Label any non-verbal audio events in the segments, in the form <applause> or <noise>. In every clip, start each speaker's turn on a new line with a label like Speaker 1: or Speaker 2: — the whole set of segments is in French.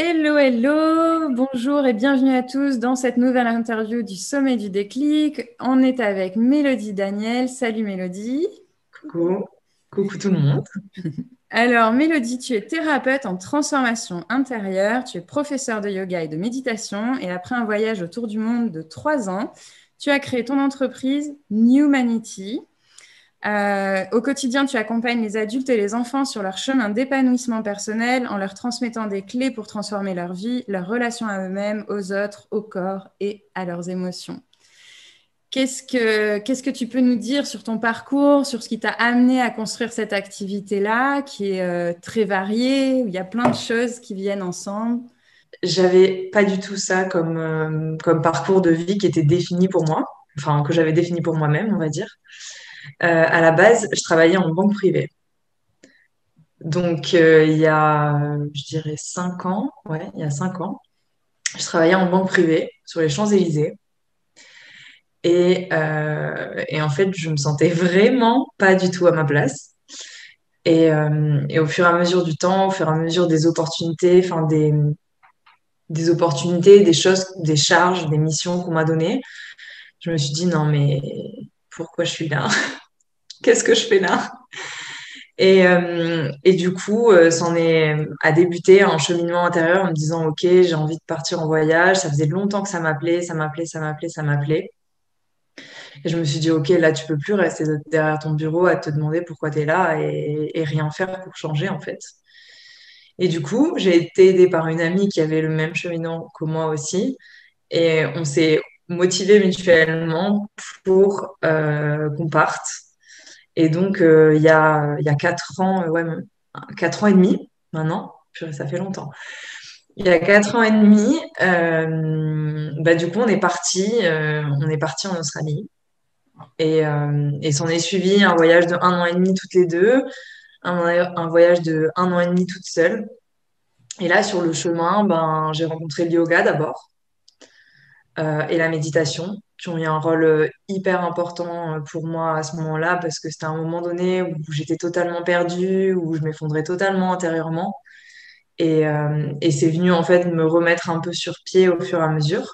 Speaker 1: Hello, hello, bonjour et bienvenue à tous dans cette nouvelle interview du Sommet du déclic. On est avec Mélodie Daniel. Salut Mélodie.
Speaker 2: Coucou, coucou tout le monde. <laughs>
Speaker 1: Alors Mélodie, tu es thérapeute en transformation intérieure, tu es professeur de yoga et de méditation et après un voyage autour du monde de trois ans, tu as créé ton entreprise Newmanity. Euh, au quotidien, tu accompagnes les adultes et les enfants sur leur chemin d'épanouissement personnel en leur transmettant des clés pour transformer leur vie, leur relation à eux-mêmes, aux autres, au corps et à leurs émotions. Qu'est-ce que, qu'est-ce que tu peux nous dire sur ton parcours, sur ce qui t'a amené à construire cette activité-là, qui est euh, très variée, où il y a plein de choses qui viennent ensemble?
Speaker 2: J'avais pas du tout ça comme, euh, comme parcours de vie qui était défini pour moi, enfin que j'avais défini pour moi-même, on va dire. Euh, à la base, je travaillais en banque privée. Donc, euh, il y a, je dirais, cinq ans, ouais, il y a cinq ans, je travaillais en banque privée sur les Champs-Élysées. Et, euh, en fait, je me sentais vraiment pas du tout à ma place. Et, et, au fur et à mesure du temps, au fur et à mesure des opportunités, enfin des, des opportunités, des choses, des charges, des missions qu'on m'a données, je me suis dit non mais pourquoi je suis là? <laughs> Qu'est-ce que je fais là? Et, euh, et, du coup, euh, est à débuter un cheminement intérieur en me disant, OK, j'ai envie de partir en voyage. Ça faisait longtemps que ça m'appelait, ça m'appelait, ça m'appelait, ça m'appelait. Et je me suis dit, OK, là, tu peux plus rester derrière ton bureau à te demander pourquoi tu es là et, et, rien faire pour changer, en fait. Et du coup, j'ai été aidée par une amie qui avait le même cheminement que moi aussi. Et on s'est motivés mutuellement pour euh, qu'on parte. Et donc, euh, il y, a, il y a quatre ans, euh, ouais, quatre ans et demi maintenant, ça fait longtemps. Il y a quatre ans et demi, bah, du coup, on est parti, on est parti en Australie. Et, et s'en est suivi un voyage de un an et demi toutes les deux, un, un voyage de un an et demi toute seule. Et là, sur le chemin, ben, j'ai rencontré le yoga d'abord et la méditation qui ont eu un rôle euh, hyper important euh, pour moi à ce moment-là parce que c'était un moment donné où j'étais totalement perdue, où je m'effondrais totalement intérieurement. Euh, et c'est venu en fait me remettre un peu sur pied au fur et à mesure.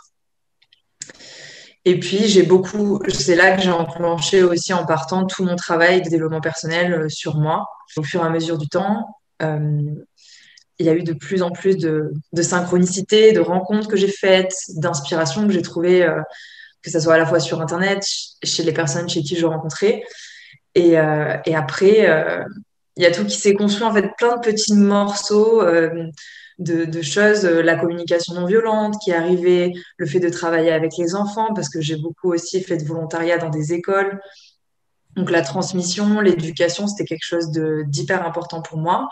Speaker 2: Et puis j'ai beaucoup, c'est là que j'ai enclenché aussi en partant tout mon travail de développement personnel sur moi. Au fur et à mesure du temps, il y a eu de plus en plus de, de synchronicité, de rencontres que j'ai faites, d'inspiration que j'ai trouvées que ce soit à la fois sur Internet, chez les personnes chez qui je rencontrais. Et, euh, après, euh, il y a tout qui s'est construit, en fait, plein de petits morceaux euh, de, de, choses, la communication non violente qui est arrivée, le fait de travailler avec les enfants, parce que j'ai beaucoup aussi fait de volontariat dans des écoles. Donc la transmission, l'éducation, c'était quelque chose d'hyper important pour moi.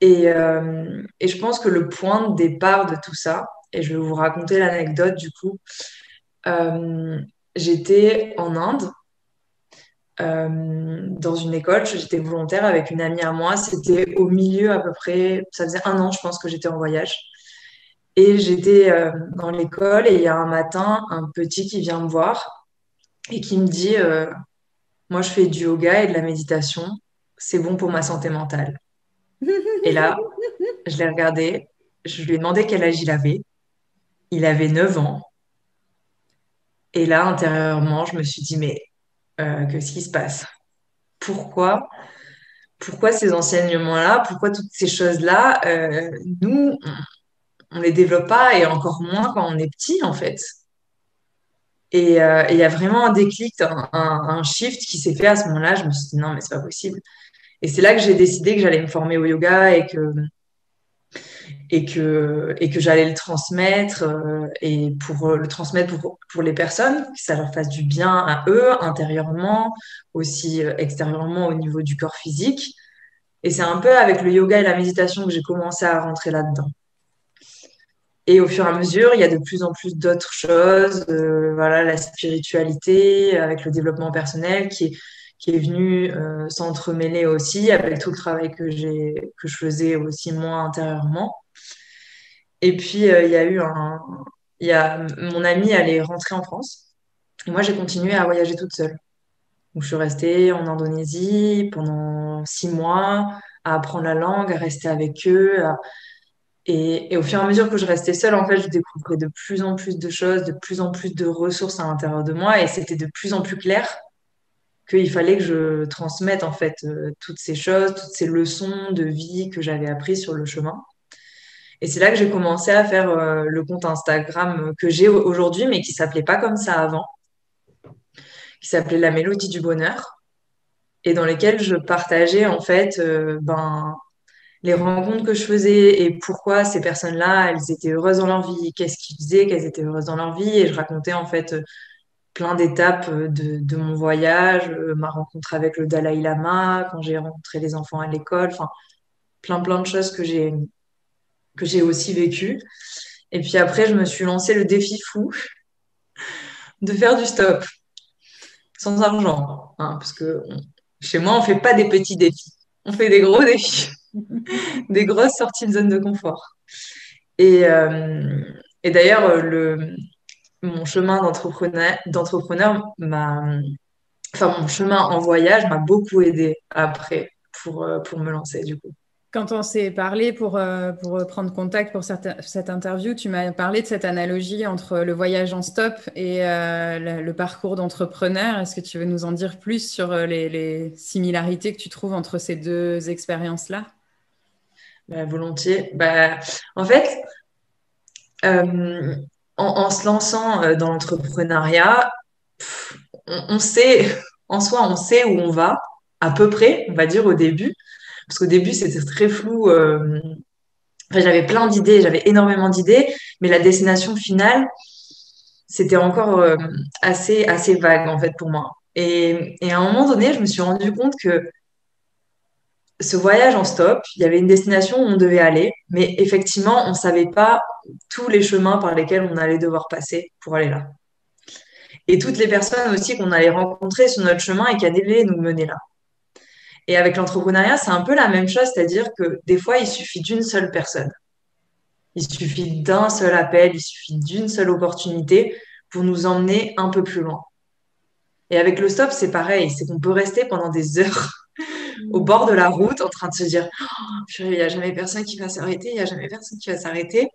Speaker 2: Et, euh, et, je pense que le point de départ de tout ça, et je vais vous raconter l'anecdote du coup, euh, j'étais en Inde euh, dans une école, j'étais volontaire avec une amie à moi. C'était au milieu à peu près, ça faisait un an, je pense, que j'étais en voyage. Et j'étais dans l'école et il y a un matin, un petit qui vient me voir et qui me dit Moi, je fais du yoga et de la méditation, c'est bon pour ma santé mentale. Et là, je l'ai regardé, je lui ai demandé quel âge il avait. Il avait 9 ans. Et là, intérieurement, je me suis dit, mais euh, qu'est-ce qui se passe? Pourquoi Pourquoi ces enseignements-là? Pourquoi toutes ces choses-là? Euh, Nous, on ne les développe pas et encore moins quand on est petit, en fait. Et euh, il y a vraiment un déclic, un, shift qui s'est fait à ce moment-là. Je me suis dit, non, mais c'est pas possible. Et c'est là que j'ai décidé que j'allais me former au yoga et que et que, et que j'allais le transmettre euh, et pour euh, le transmettre pour, pour les personnes, que ça leur fasse du bien à eux intérieurement, aussi euh, extérieurement au niveau du corps physique. Et c'est un peu avec le yoga et la méditation que j'ai commencé à rentrer là-dedans. Et au fur et à mesure, il y a de plus en plus d'autres choses, voilà, la spiritualité avec le développement personnel qui est, qui est venu s'entremêler aussi avec tout le travail que, j'ai, que je faisais aussi moi intérieurement. Et puis, euh, il y a eu un. Y a, mon amie allait rentrer en France. Et moi, j'ai continué à voyager toute seule. Donc, je suis restée en Indonésie pendant six mois à apprendre la langue, à rester avec eux, Et, au fur et à mesure que je restais seule, en fait, je découvrais de plus en plus de choses, de plus en plus de ressources à l'intérieur de moi, et c'était de plus en plus clair qu'il fallait que je transmette en fait euh, toutes ces choses, toutes ces leçons de vie que j'avais apprises sur le chemin. Et c'est là que j'ai commencé à faire euh, le compte Instagram que j'ai aujourd'hui, mais qui s'appelait pas comme ça avant, qui s'appelait La Mélodie du Bonheur, et dans lesquels je partageais en fait euh, ben, les rencontres que je faisais et pourquoi ces personnes-là, elles étaient heureuses dans leur vie, qu'est-ce qu'ils faisaient, qu'elles étaient heureuses dans leur vie, et je racontais en fait plein d'étapes de, de, mon voyage, euh, ma rencontre avec le Dalai Lama, quand j'ai rencontré les enfants à l'école, enfin plein plein de choses que j'ai que j'ai aussi vécues. Et puis après, je me suis lancé le défi fou <laughs> de faire du stop sans argent, hein, parce que chez moi, on fait pas des petits défis, on fait des gros défis, <laughs> des grosses sorties de zone de confort. Et, euh, et d'ailleurs, le, mon chemin d'entrepreneur, d'entrepreneur m'a, enfin, mon chemin en voyage m'a beaucoup aidé après pour, euh, pour me lancer, du coup.
Speaker 1: Quand on s'est parlé pour, euh, pour prendre contact pour cette, interview, tu m'as parlé de cette analogie entre le voyage en stop et euh, le, parcours d'entrepreneur. Est-ce que tu veux nous en dire plus sur les, les similarités que tu trouves entre ces deux expériences-là?
Speaker 2: Bah, Volontiers. Bah, en fait, en, se lançant euh, dans l'entrepreneuriat, on, sait, <laughs> en soi, on sait où on va, à peu près, on va dire au début. Parce qu'au début, c'était très flou. Euh, j'avais plein d'idées, j'avais énormément d'idées, mais la destination finale, c'était encore euh, assez, assez vague, en fait, pour moi. Et, et, à un moment donné, je me suis rendu compte que ce voyage en stop, il y avait une destination où on devait aller, mais effectivement, on ne savait pas tous les chemins par lesquels on allait devoir passer pour aller là. Et toutes les personnes aussi qu'on allait rencontrer sur notre chemin et qui allaient nous mener là. Et avec l'entrepreneuriat, c'est un peu la même chose, c'est-à-dire que des fois, il suffit d'une seule personne. Il suffit d'un seul appel, il suffit d'une seule opportunité pour nous emmener un peu plus loin. Et avec le stop, c'est pareil, c'est qu'on peut rester pendant des heures au bord de la route en train de se dire oh, il n'y a jamais personne qui va s'arrêter, il n'y a jamais personne qui va s'arrêter.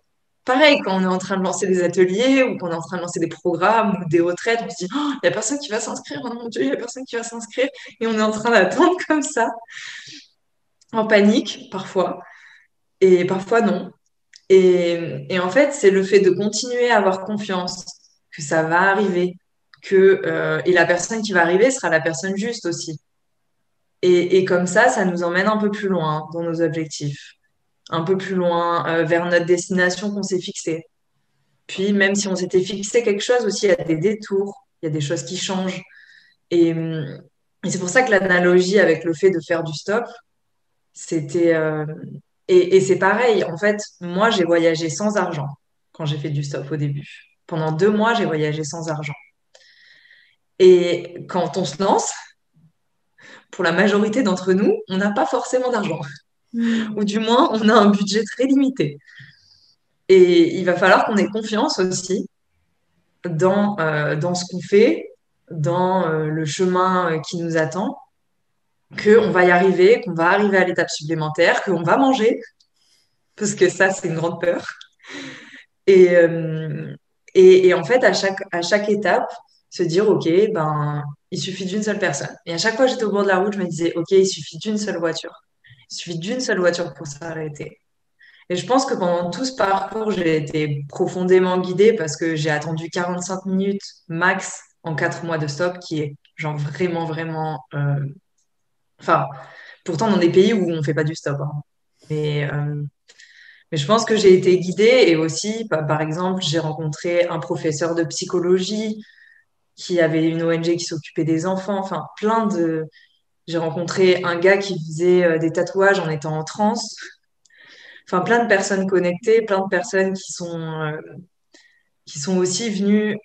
Speaker 2: Pareil, quand on est en train de lancer des ateliers ou qu'on est en train de lancer des programmes ou des retraites, on se dit oh, il n'y a personne qui va s'inscrire, oh mon Dieu, il n'y a personne qui va s'inscrire. Et on est en train d'attendre <laughs> comme ça, en panique parfois, et parfois non. Et, et en fait, c'est le fait de continuer à avoir confiance que ça va arriver, que, euh, et la personne qui va arriver sera la personne juste aussi. Et, comme ça, ça nous emmène un peu plus loin dans nos objectifs, un peu plus loin euh, vers notre destination qu'on s'est fixée. Puis, même si on s'était fixé quelque chose aussi, il y a des détours, il y a des choses qui changent. Et, c'est pour ça que l'analogie avec le fait de faire du stop, c'était. Euh, et, et c'est pareil, en fait, moi, j'ai voyagé sans argent quand j'ai fait du stop au début. Pendant deux mois, j'ai voyagé sans argent. Et quand on se lance, pour la majorité d'entre nous, on n'a pas forcément d'argent. Hmm. Ou du moins, on a un budget très limité. Et il va falloir qu'on ait confiance aussi dans, euh, dans ce qu'on fait, dans euh, le chemin euh, qui nous attend, qu'on va y arriver, qu'on va arriver à l'étape supplémentaire, qu'on va manger, parce que ça, c'est une grande peur. Et, et, et, en fait, à chaque, à chaque étape, se dire, OK, ben, il suffit d'une seule personne. Et à chaque fois que j'étais au bord de la route, je me disais, OK, il suffit d'une seule voiture. Il suffit d'une seule voiture pour s'arrêter. Et je pense que pendant tout ce parcours, j'ai été profondément guidée parce que j'ai attendu 45 minutes max en 4 mois de stop, qui est genre vraiment, vraiment. Euh, enfin, pourtant dans des pays où on ne fait pas du stop. Hein. Mais, euh, mais je pense que j'ai été guidée et aussi, bah, par exemple, j'ai rencontré un professeur de psychologie qui avait une ONG qui s'occupait des enfants, enfin plein de... J'ai rencontré un gars qui faisait euh, des tatouages en étant en transe. Enfin, plein de personnes connectées, plein de personnes qui sont, euh, qui sont aussi venues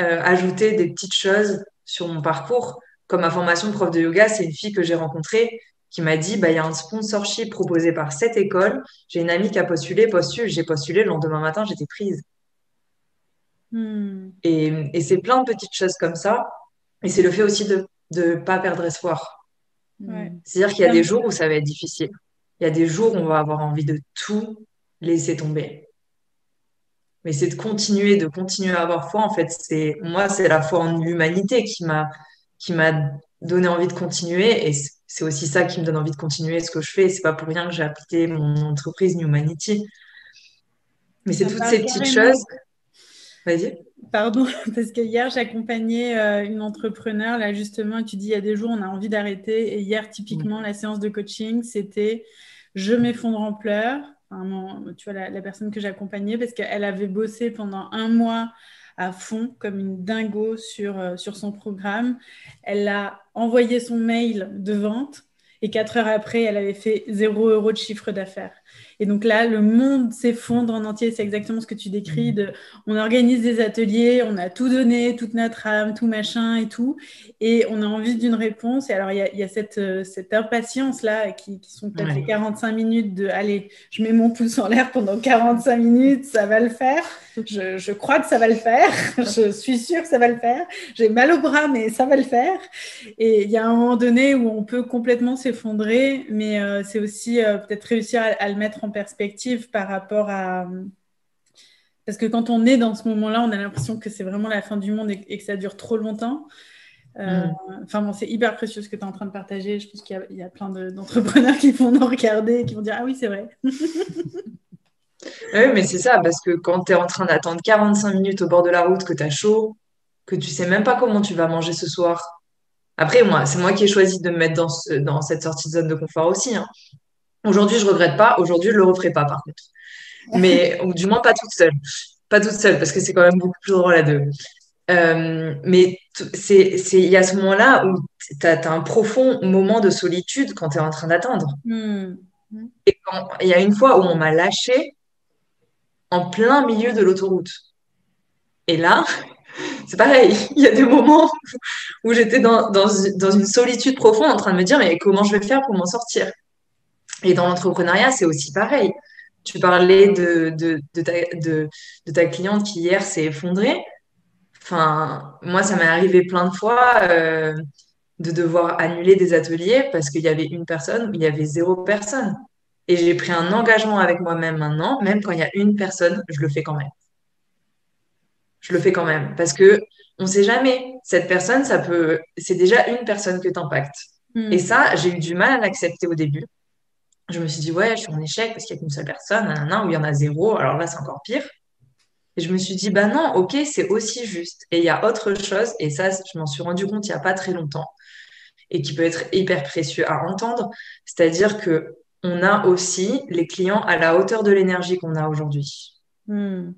Speaker 2: euh, ajouter des petites choses sur mon parcours. Comme ma formation de prof de yoga, c'est une fille que j'ai rencontrée qui m'a dit, bah, il y a un sponsorship proposé par cette école. J'ai une amie qui a postulé, postule. J'ai postulé, le lendemain matin, j'étais prise. Hmm. Et, c'est plein de petites choses comme ça. Et c'est le fait aussi de ne pas perdre espoir. C'est-à-dire qu'il y a des jours où ça va être difficile. Il y a des jours où on va avoir envie de tout laisser tomber. Mais c'est de continuer, de continuer à avoir foi. En fait, c'est moi, c'est la foi en l'humanité qui m'a qui m'a donné envie de continuer. Et c'est aussi ça qui me donne envie de continuer ce que je fais. C'est pas pour rien que j'ai appelé mon entreprise New Humanity. Mais c'est toutes ces petites choses. Vas-y.
Speaker 3: Pardon, <laughs> parce que hier, j'accompagnais euh, une entrepreneur, là justement, et tu dis, il y a des jours, on a envie d'arrêter. Et hier, typiquement, la séance de coaching, c'était je m'effondre en pleurs. tu vois, la, personne que j'accompagnais, parce qu'elle avait bossé pendant un mois à fond, comme une dingo sur, euh, sur son programme. Elle a envoyé son mail de vente et quatre heures après, elle avait fait zéro euro de chiffre d'affaires. Et donc là, le monde s'effondre en entier. C'est exactement ce que tu décris. Mmh. De, on organise des ateliers, on a tout donné, toute notre âme, tout machin et tout. Et on a envie d'une réponse. Et alors, il y a, cette, euh, cette impatience-là qui, sont peut-être les 45 minutes de allez, je mets mon pouce en l'air pendant 45 minutes, ça va le faire. Je, je, crois que ça va le faire. <laughs> je suis sûre que ça va le faire. J'ai mal au bras, mais ça va le faire. Et il y a un moment donné où on peut complètement s'effondrer, mais euh, c'est aussi euh, peut-être réussir à, à le mettre en perspective par rapport à... Parce que quand on est dans ce moment-là, on a l'impression que c'est vraiment la fin du monde et, que ça dure trop longtemps. Euh, mm. Enfin bon, c'est hyper précieux ce que tu es en train de partager. Je pense qu'il y, a plein d'entrepreneurs qui vont nous regarder et qui vont dire Ah oui, c'est vrai. <laughs> oui,
Speaker 2: mais c'est ça, parce que quand tu es en train d'attendre 45 minutes au bord de la route, que tu as chaud, que tu sais même pas comment tu vas manger ce soir. Après, moi, c'est moi qui ai choisi de me mettre dans, dans cette sortie de zone de confort aussi. Hein. Aujourd'hui, je regrette pas. Aujourd'hui, je le referai pas, par contre. Mais, <laughs> ou du moins pas toute seule. Pas toute seule, parce que c'est quand même beaucoup plus drôle à deux. Euh, mais c'est, il y a ce moment-là où tu as, un profond moment de solitude quand tu es en train d'attendre. Hmm. Et il y a une fois où on m'a lâché en plein milieu de l'autoroute. Et là, <laughs> c'est pareil. Il y a des moments où j'étais dans, dans, dans, une solitude profonde en train de me dire, mais comment je vais faire pour m'en sortir? Et dans l'entrepreneuriat, c'est aussi pareil. Tu parlais de, de, de, ta, de, ta, cliente qui hier s'est effondrée. Enfin, moi, ça m'est arrivé plein de fois euh, de devoir annuler des ateliers parce qu'il y avait une personne ou il y avait zéro personne. Et j'ai pris un engagement avec moi-même maintenant, même quand il y a une personne, je le fais quand même. Je le fais quand même parce que on sait jamais. Cette personne, ça peut, c'est déjà une personne que t'impacte. Hmm. Et ça, j'ai eu du mal à l'accepter au début je me suis dit, ouais, je suis en échec parce qu'il n'y a qu'une seule personne, un, où il y en a zéro, alors là, c'est encore pire. Et je me suis dit, bah non, ok, c'est aussi juste. Et il y a autre chose, et ça, je m'en suis rendu compte il n'y a pas très longtemps, et qui peut être hyper précieux à entendre, c'est-à-dire que on a aussi les clients à la hauteur de l'énergie qu'on a aujourd'hui. Hmm.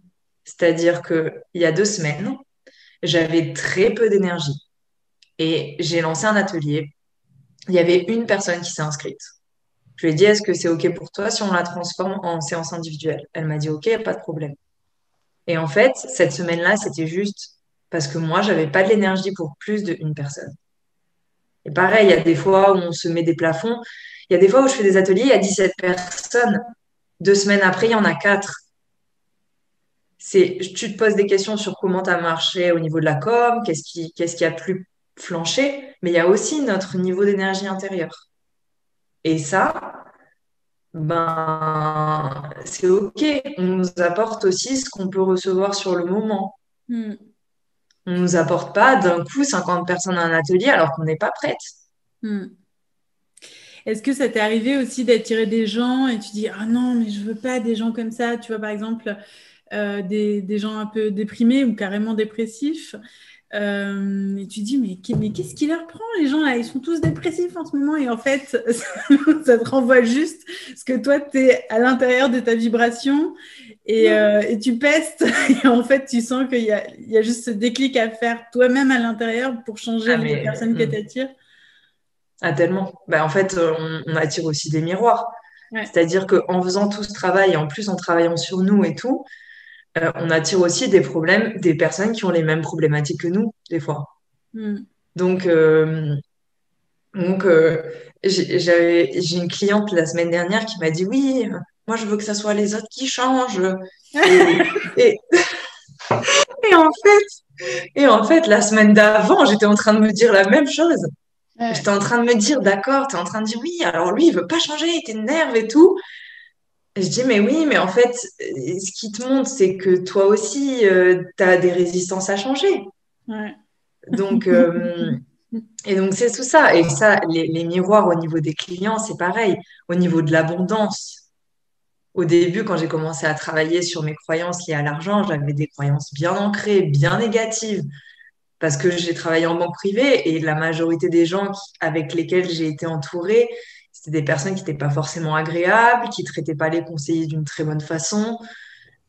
Speaker 2: C'est-à-dire qu'il y a deux semaines, j'avais très peu d'énergie. Et j'ai lancé un atelier. Il y avait une personne qui s'est inscrite. Je lui ai dit, est-ce que c'est OK pour toi si on la transforme en séance individuelle? Elle m'a dit, OK, pas de problème. Et en fait, cette semaine-là, c'était juste parce que moi, j'avais pas de l'énergie pour plus d'une personne. Et pareil, il y a des fois où on se met des plafonds. Il y a des fois où je fais des ateliers, il y a 17 personnes. Deux semaines après, il y en a quatre. C'est, tu te poses des questions sur comment tu as marché au niveau de la com, qu'est-ce qui, qu'est-ce qui a plus flanché, mais il y a aussi notre niveau d'énergie intérieure. Et ça, ben, c'est OK. On nous apporte aussi ce qu'on peut recevoir sur le moment. Hmm. On ne nous apporte pas d'un coup 50 personnes à un atelier alors qu'on n'est pas prête. Hmm.
Speaker 3: Est-ce que ça t'est arrivé aussi d'attirer des gens et tu dis ah non mais je veux pas des gens comme ça tu vois par exemple euh, des, des, gens un peu déprimés ou carrément dépressifs euh, et tu dis, mais, mais qu'est-ce qui leur prend Les gens, là, ils sont tous dépressifs en ce moment. Et en fait, <laughs> ça te renvoie juste ce que toi, tu es à l'intérieur de ta vibration et, euh, et, tu pestes. <laughs> Et en fait, tu sens qu'il y a, il y a juste ce déclic à faire toi-même à l'intérieur pour changer ah, les personnes que hmm. tu attires.
Speaker 2: Ah, tellement. Bah, en fait, on, attire aussi des miroirs. C'est-à-dire qu'en faisant tout ce travail, en plus en travaillant sur nous et tout, euh, on attire aussi des problèmes, des personnes qui ont les mêmes problématiques que nous, des fois. Hmm. Donc, euh, donc euh, j'ai une cliente la semaine dernière qui m'a dit Oui, moi je veux que ce soit les autres qui changent. <laughs> <laughs> et, en fait, et en fait, la semaine d'avant, j'étais en train de me dire la même chose. J'étais en train de me dire, d'accord, tu es en train de dire oui, alors lui, il veut pas changer, il t'énerve et tout. Je dis, mais oui, mais en fait, ce qui te montre, c'est que toi aussi, tu as des résistances à changer.
Speaker 3: Ouais.
Speaker 2: Donc, <laughs> et donc, c'est tout ça. Et ça, les, les miroirs au niveau des clients, c'est pareil. Au niveau de l'abondance, au début, quand j'ai commencé à travailler sur mes croyances liées à l'argent, j'avais des croyances bien ancrées, bien négatives, parce que j'ai travaillé en banque privée et la majorité des gens avec lesquels j'ai été entourée, c'était des personnes qui n'étaient pas forcément agréables, qui ne traitaient pas les conseillers d'une très bonne façon.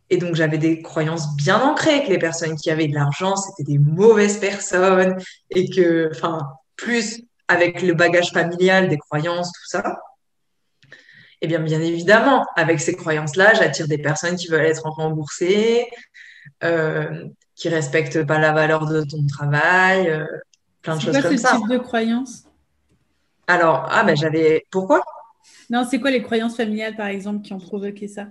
Speaker 2: Et donc, j'avais des croyances bien ancrées que les personnes qui avaient de l'argent, c'était des mauvaises personnes et que, enfin, plus avec le bagage familial, des croyances, tout ça. Eh bien, bien évidemment, avec ces croyances-là, j'attire des personnes qui veulent être remboursées, euh, qui respectent pas la valeur de ton travail, euh, plein de choses comme ça.
Speaker 3: C'est quoi ce type de croyances
Speaker 2: Alors, ah ben j'avais. Pourquoi?
Speaker 3: Non, c'est quoi les croyances familiales, par exemple, qui ont provoqué ça?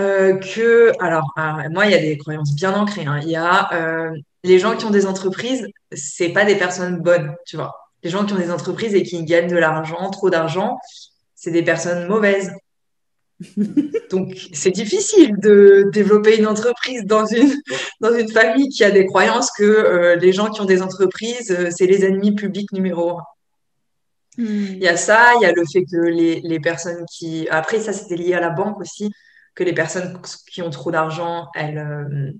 Speaker 2: Euh, que, alors, ah, moi, il y a des croyances bien ancrées. Hein. Il y a euh, les gens qui ont des entreprises, c'est pas des personnes bonnes, tu vois. Les gens qui ont des entreprises et qui gagnent de l'argent, trop d'argent, c'est des personnes mauvaises. <laughs> Donc, c'est difficile de développer une entreprise dans une, dans une famille qui a des croyances que euh, les gens qui ont des entreprises, euh, c'est les ennemis publics numéro un. Hmm. Il y a ça, il y a le fait que les, les personnes qui... Après, ça, c'était lié à la banque aussi, que les personnes qui ont trop d'argent, elles... Euh,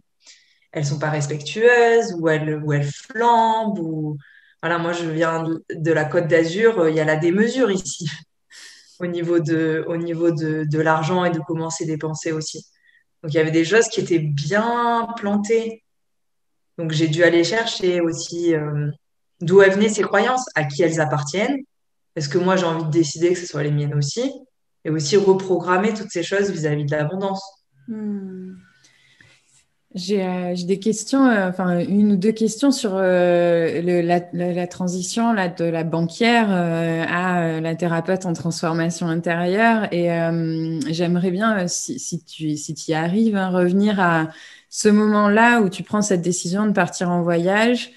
Speaker 2: elles sont pas respectueuses ou elles, ou elles flambent ou voilà moi je viens de la Côte d'Azur il y a la démesure ici <laughs> au niveau de, au niveau de, de l'argent et de comment c'est dépensé aussi. Donc il y avait des choses qui étaient bien plantées. Donc j'ai dû aller chercher aussi euh, d'où venaient ces croyances, à qui elles appartiennent. Est-ce que moi j'ai envie de décider que ce soit les miennes aussi Et aussi reprogrammer toutes ces choses vis-à-vis de l'abondance.
Speaker 1: Hmm. Euh, j'ai des questions, euh, enfin une ou deux questions sur euh, la, transition de la banquière à la thérapeute en transformation intérieure. Et j'aimerais bien, si, si, tu si y arrives, hein, revenir à ce moment-là où tu prends cette décision de partir en voyage.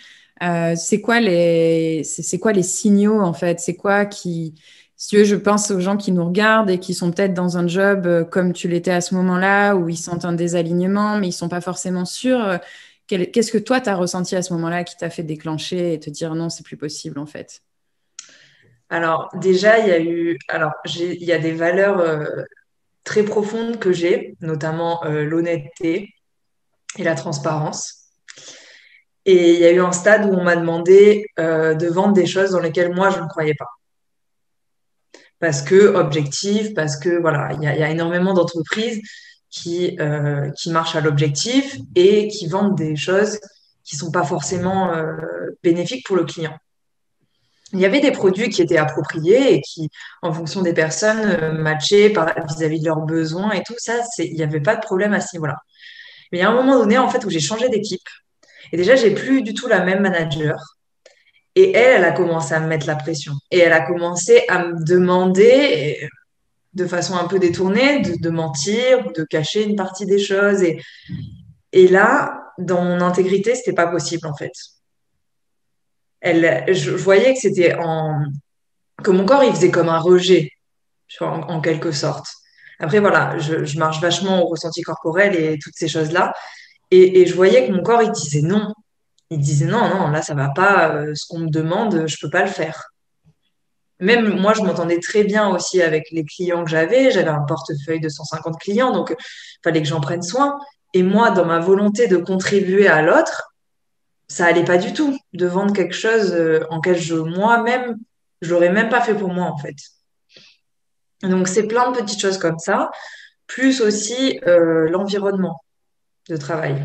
Speaker 1: C'est quoi les c'est quoi les signaux en fait? C'est quoi qui si je pense aux gens qui nous regardent et qui sont peut-être dans un job euh, comme tu l'étais à ce moment-là, où ils sentent un désalignement, mais ils sont pas forcément sûrs. Qu'est-ce que toi, tu as ressenti à ce moment-là qui t'a fait déclencher et te dire non, c'est plus possible en fait?
Speaker 2: Alors, déjà, il y a eu. Alors, il y a des valeurs euh, très profondes que j'ai, notamment euh, l'honnêteté et la transparence. Et il y a eu un stade où on m'a demandé de vendre des choses dans lesquelles moi, je ne croyais pas parce que objectif, parce que voilà, il y, a énormément d'entreprises qui, euh, qui marchent à l'objectif et qui vendent des choses qui sont pas forcément euh, bénéfiques pour le client. Il y avait des produits qui étaient appropriés et qui, en fonction des personnes, euh, matchaient vis-à-vis de leurs besoins et tout ça. Il n'y avait pas de problème à ce niveau-là. Mais il y a un moment donné, en fait, où j'ai changé d'équipe. Et déjà, j'ai plus du tout la même manager. Et elle, elle a commencé à me mettre la pression. Et elle a commencé à me demander, de façon un peu détournée, de, mentir ou de cacher une partie des choses. Et, là, dans mon intégrité, c'était pas possible, en fait. Elle, je, voyais que c'était en. mon corps, il faisait comme un rejet, en, quelque sorte. Après, voilà, je, marche vachement au ressenti corporel et toutes ces choses-là. Et, je voyais que mon corps, il disait non, il disait non, non, là, ça va pas, euh, ce qu'on me demande, je peux pas le faire. Même moi, je m'entendais très bien aussi avec les clients que j'avais. J'avais un portefeuille de 150 clients, donc il fallait que j'en prenne soin. Et moi, dans ma volonté de contribuer à l'autre, ça allait pas du tout de vendre quelque chose euh, en quel je moi-même, je l'aurais même pas fait pour moi en fait. Donc c'est plein de petites choses comme ça, plus aussi euh, l'environnement de travail.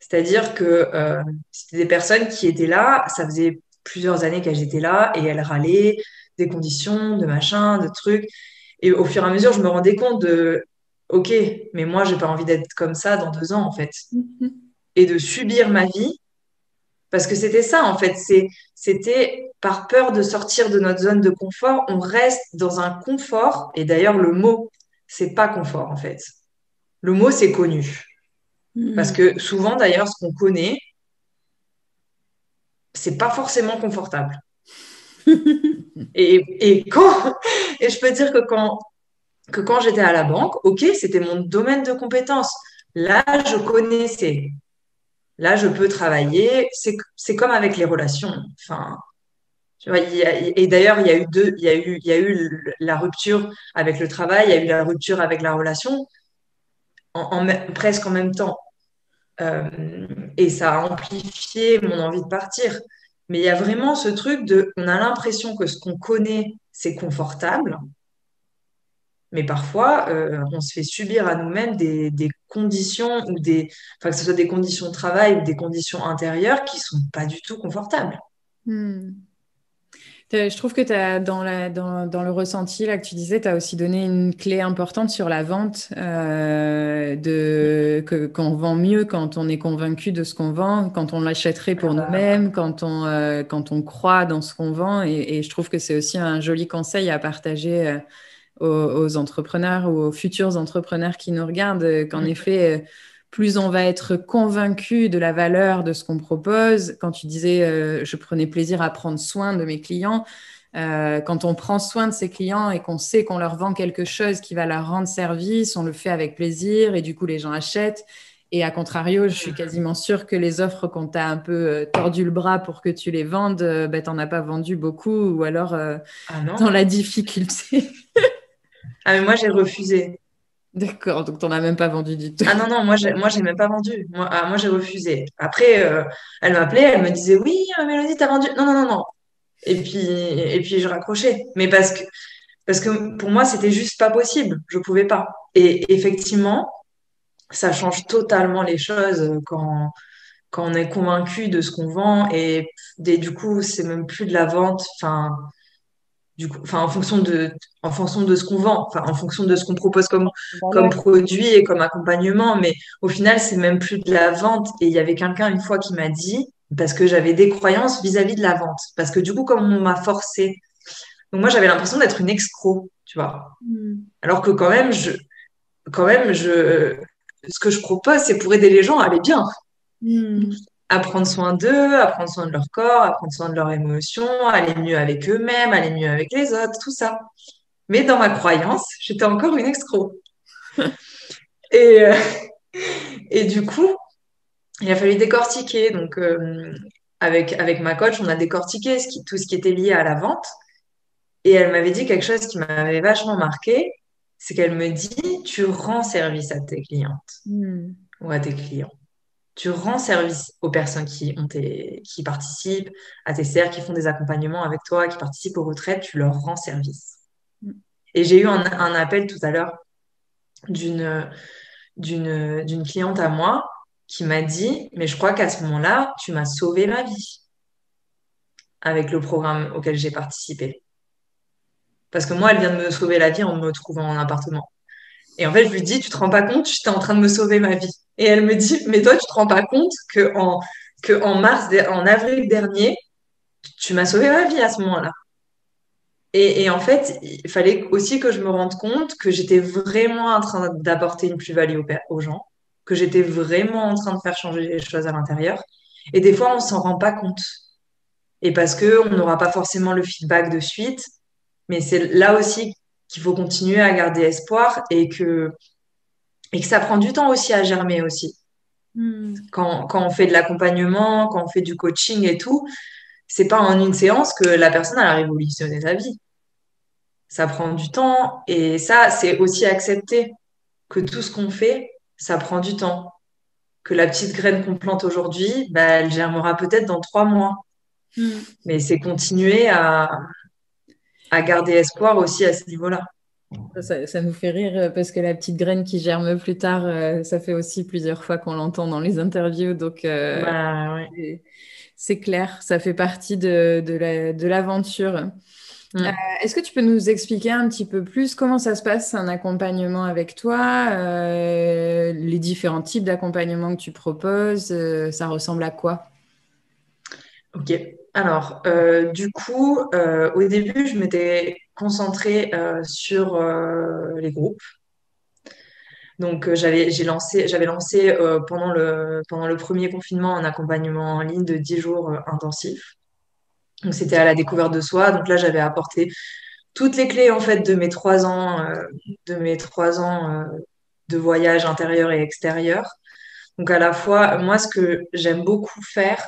Speaker 2: C'est-à-dire que euh, c'était des personnes qui étaient là, ça faisait plusieurs années qu'elles étaient là et elles râlaient des conditions, de machin, de trucs. Et au fur et à mesure, je me rendais compte de, ok, mais moi, j'ai pas envie d'être comme ça dans deux ans, en fait. Mm-hmm. Et de subir ma vie, parce que c'était ça, en fait. C'était par peur de sortir de notre zone de confort, on reste dans un confort. Et d'ailleurs, le mot, c'est pas confort, en fait. Le mot, c'est connu. Parce mm. que souvent, d'ailleurs, ce qu'on connaît, c'est pas forcément confortable. <laughs> et, et, quand, et je peux dire que quand que quand j'étais à la banque, ok, c'était mon domaine de compétence. Là, je connaissais. Là, je peux travailler. C'est comme avec les relations. Enfin, et d'ailleurs, il y a eu deux, il y a eu, il y a eu la rupture avec le travail, il y a eu la rupture avec la relation, presque en même temps. Euh, et ça a amplifié mon envie de partir. Mais il y a vraiment ce truc de, on a l'impression que ce qu'on connaît, c'est confortable, mais parfois, euh, on se fait subir à nous-mêmes des, conditions ou des, enfin, que ce soit des conditions de travail ou des conditions intérieures qui sont pas du tout confortables.
Speaker 1: Hmm. Je trouve que as, dans, la, dans, dans, le ressenti là, que tu disais, tu as aussi donné une clé importante sur la vente, euh, de, que, qu'on vend mieux quand on est convaincu de ce qu'on vend, quand on l'achèterait pour nous-mêmes, quand, on, euh, quand on croit dans ce qu'on vend. Et, je trouve que c'est aussi un joli conseil à partager euh, aux, aux, entrepreneurs ou aux futurs entrepreneurs qui nous regardent, qu'en mm. effet plus on va être convaincu de la valeur de ce qu'on propose. Quand tu disais, euh, je prenais plaisir à prendre soin de mes clients, euh, quand on prend soin de ses clients et qu'on sait qu'on leur vend quelque chose qui va leur rendre service, on le fait avec plaisir et du coup les gens achètent. Et à contrario, je suis quasiment sûre que les offres qu'on t'a un peu euh, tordu le bras pour que tu les vendes, ben, tu n'en as pas vendu beaucoup ou alors ah dans la difficulté.
Speaker 2: ah mais moi j'ai refusé.
Speaker 1: D'accord, donc tu n'en as même pas vendu du tout.
Speaker 2: Ah non, non, moi, moi, j'ai même pas vendu. Moi, ah, j'ai refusé. Après, euh, elle m'appelait, elle me disait, oui, euh, Mélodie, t'as vendu. Non, non, non, non. Et puis, et puis je raccrochais. Mais parce que, parce que pour moi, c'était juste pas possible. Je pouvais pas. Et effectivement, ça change totalement les choses quand, on est convaincu de ce qu'on vend. Et, du coup, c'est même plus de la vente. Du coup, enfin, en fonction de, en fonction de ce qu'on vend, enfin, en fonction de ce qu'on propose comme, comme produit et comme accompagnement. Mais au final, c'est même plus de la vente. Et il y avait quelqu'un une fois qui m'a dit, parce que j'avais des croyances vis-à-vis de la vente. Parce que du coup, comme on m'a forcé, donc moi, j'avais l'impression d'être une escroc, tu vois. Hmm. Alors que quand même, je, quand même, je, ce que je propose, c'est pour aider les gens à aller bien. Hmm à prendre soin d'eux, à prendre soin de leur corps, à prendre soin de leurs émotions, aller mieux avec eux-mêmes, aller mieux avec les autres, tout ça. Mais dans ma croyance, j'étais encore une escroc. <laughs> et, euh, et du coup, il a fallu décortiquer. Donc, euh, avec, avec ma coach, on a décortiqué ce qui, tout ce qui était lié à la vente. Et elle m'avait dit quelque chose qui m'avait vachement marqué, c'est qu'elle me dit, tu rends service à tes clientes hmm. ou à tes clients tu rends service aux personnes qui, ont qui participent à tes serres, qui font des accompagnements avec toi, qui participent aux retraites, tu leur rends service. Mm. Et j'ai eu un, appel tout à l'heure d'une, d'une, d'une cliente à moi qui m'a dit, mais je crois qu'à ce moment-là, tu m'as sauvé ma vie avec le programme auquel j'ai participé. Parce que moi, elle vient de me sauver la vie en me trouvant en appartement. Et en fait, je lui dis, tu te rends pas compte, j'étais en train de me sauver ma vie. Et elle me dit, mais toi, tu te rends pas compte que en, que en mars, en avril dernier, tu m'as sauvé ma vie à ce moment-là. Et, en fait, il fallait aussi que je me rende compte que j'étais vraiment en train d'apporter une plus-value aux, gens, que j'étais vraiment en train de faire changer les choses à l'intérieur. Et des fois, on s'en rend pas compte. Et parce que on n'aura pas forcément le feedback de suite. Mais c'est là aussi qu'il faut continuer à garder espoir et que, et que ça prend du temps aussi à germer aussi. Hmm. Quand, quand, on fait de l'accompagnement, quand on fait du coaching et tout, c'est pas en une séance que la personne a révolutionné sa vie. Ça prend du temps et ça, c'est aussi accepter que tout ce qu'on fait, ça prend du temps. Que la petite graine qu'on plante aujourd'hui, bah, elle germera peut-être dans trois mois. Hmm. Mais c'est continuer à, à garder espoir aussi à ce niveau-là.
Speaker 1: Ça, nous fait rire euh, parce que la petite graine qui germe plus tard, euh, ça fait aussi plusieurs fois qu'on l'entend dans les interviews. Donc, euh, bah, c'est clair, ça fait partie de, de l'aventure. Mm. Est-ce que tu peux nous expliquer un petit peu plus comment ça se passe un accompagnement avec toi, les différents types d'accompagnement que tu proposes, ça ressemble à quoi?
Speaker 2: Ok. Alors, euh, du coup, euh, au début, je m'étais concentrée euh, sur les groupes. Donc, j'avais, lancé, lancé pendant le, pendant le premier confinement un accompagnement en ligne de 10 jours intensifs. Donc, c'était à la découverte de soi. Donc là, j'avais apporté toutes les clés en fait de mes trois ans, de mes trois ans de voyage intérieur et extérieur. Donc à la fois, moi, ce que j'aime beaucoup faire,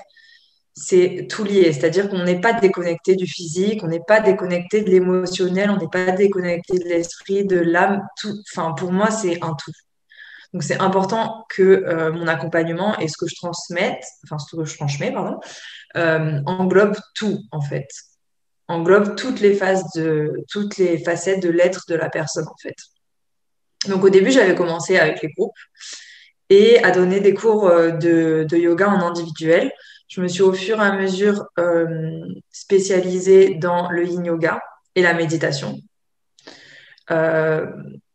Speaker 2: c'est tout lié. C'est-à-dire qu'on n'est pas déconnecté du physique, on n'est pas déconnecté de l'émotionnel, on n'est pas déconnecté de l'esprit, de l'âme. Enfin, pour moi, c'est un tout. Donc c'est important que euh, mon accompagnement et ce que je transmette, enfin ce que je transmets, pardon, euh, englobe tout en fait, englobe toutes les phases de toutes les facettes de l'être de la personne en fait. Donc au début j'avais commencé avec les groupes et à donner des cours euh, de yoga en individuel. Je me suis au fur et à mesure euh, spécialisée dans le yin yoga et la méditation. Euh,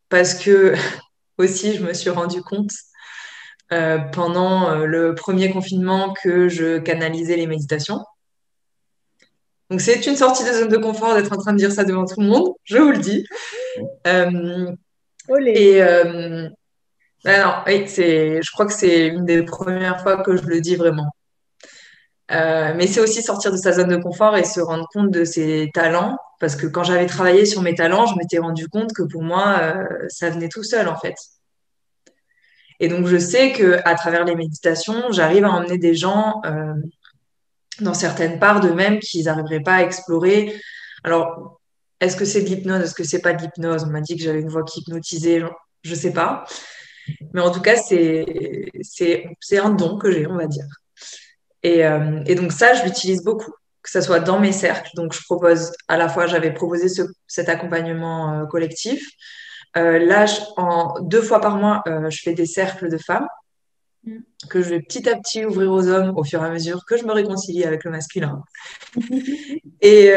Speaker 2: parce que <laughs> aussi, je me suis rendu compte euh, pendant le premier confinement que je canalisais les méditations. Donc, c'est une sortie de zone de confort d'être en train de dire ça devant tout le monde, je vous le dis. et ben oui, je crois que c'est une des premières fois que je le dis vraiment. Euh, mais c'est aussi sortir de sa zone de confort et se rendre compte de ses talents. Parce que quand j'avais travaillé sur mes talents, je m'étais rendu compte que pour moi, euh, ça venait tout seul, en fait. Et donc, je sais que à travers les méditations, j'arrive à emmener des gens euh, dans certaines parts d'eux-mêmes qu'ils n'arriveraient pas à explorer. Alors, est-ce que c'est de l'hypnose? Est-ce que c'est pas de l'hypnose? On m'a dit que j'avais une voix qui hypnotisait. Je ne sais pas. Mais en tout cas, c'est un don que j'ai, on va dire. Euh, et, donc ça, je l'utilise beaucoup, que ce soit dans mes cercles. Donc je propose à la fois, j'avais proposé cet accompagnement euh, collectif. Euh, là, en, deux fois par mois, je fais des cercles de femmes mm. que je vais petit à petit ouvrir aux hommes au fur et à mesure que je me réconcilie avec le masculin. <laughs> et,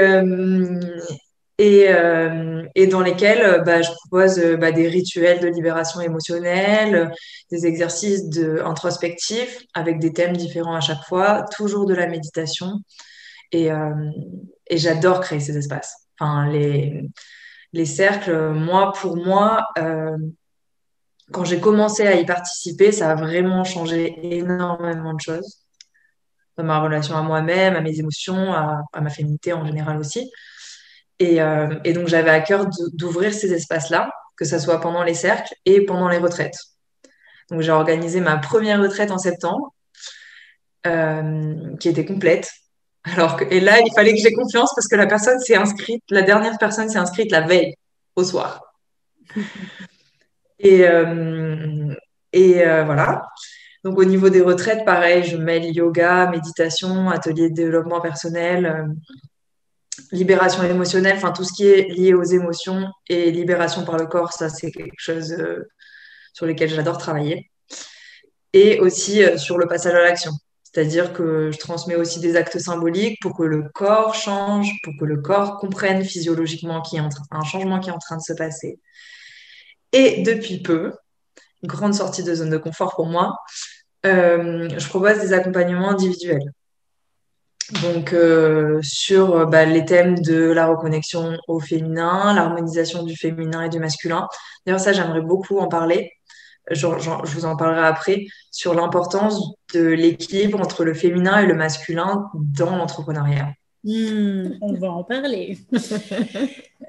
Speaker 2: et, euh, et, dans lesquels euh, bah, je propose euh, bah, des rituels de libération émotionnelle, des exercices de, introspectifs avec des thèmes différents à chaque fois, toujours de la méditation. Et, j'adore créer ces espaces. Enfin, les, les cercles, moi, pour moi, quand j'ai commencé à y participer, ça a vraiment changé énormément de choses dans ma relation à moi-même, à mes émotions, à ma féminité en général aussi. Euh, et, donc, j'avais à cœur d'ouvrir ces espaces-là, que ce soit pendant les cercles et pendant les retraites. Donc, j'ai organisé ma première retraite en septembre, euh, qui était complète. Alors et là, il fallait que j'ai confiance parce que la personne s'est inscrite, la dernière personne s'est inscrite la veille, au soir. <laughs> Et, euh, et voilà. Donc, au niveau des retraites, pareil, je mêle yoga, méditation, atelier de développement personnel libération émotionnelle, enfin tout ce qui est lié aux émotions et libération par le corps, ça c'est quelque chose euh, sur lequel j'adore travailler. Et aussi euh, sur le passage à l'action. C'est-à-dire que je transmets aussi des actes symboliques pour que le corps change, pour que le corps comprenne physiologiquement qu'il y a un changement qui est en train de se passer. Et depuis peu, grande sortie de zone de confort pour moi, euh, je propose des accompagnements individuels. Donc, euh, sur euh, bah, les thèmes de la reconnexion au féminin, l'harmonisation du féminin et du masculin. D'ailleurs, ça, j'aimerais beaucoup en parler. Je, vous en parlerai après sur l'importance de l'équilibre entre le féminin et le masculin dans l'entrepreneuriat.
Speaker 3: Hmm, on va en parler. <laughs>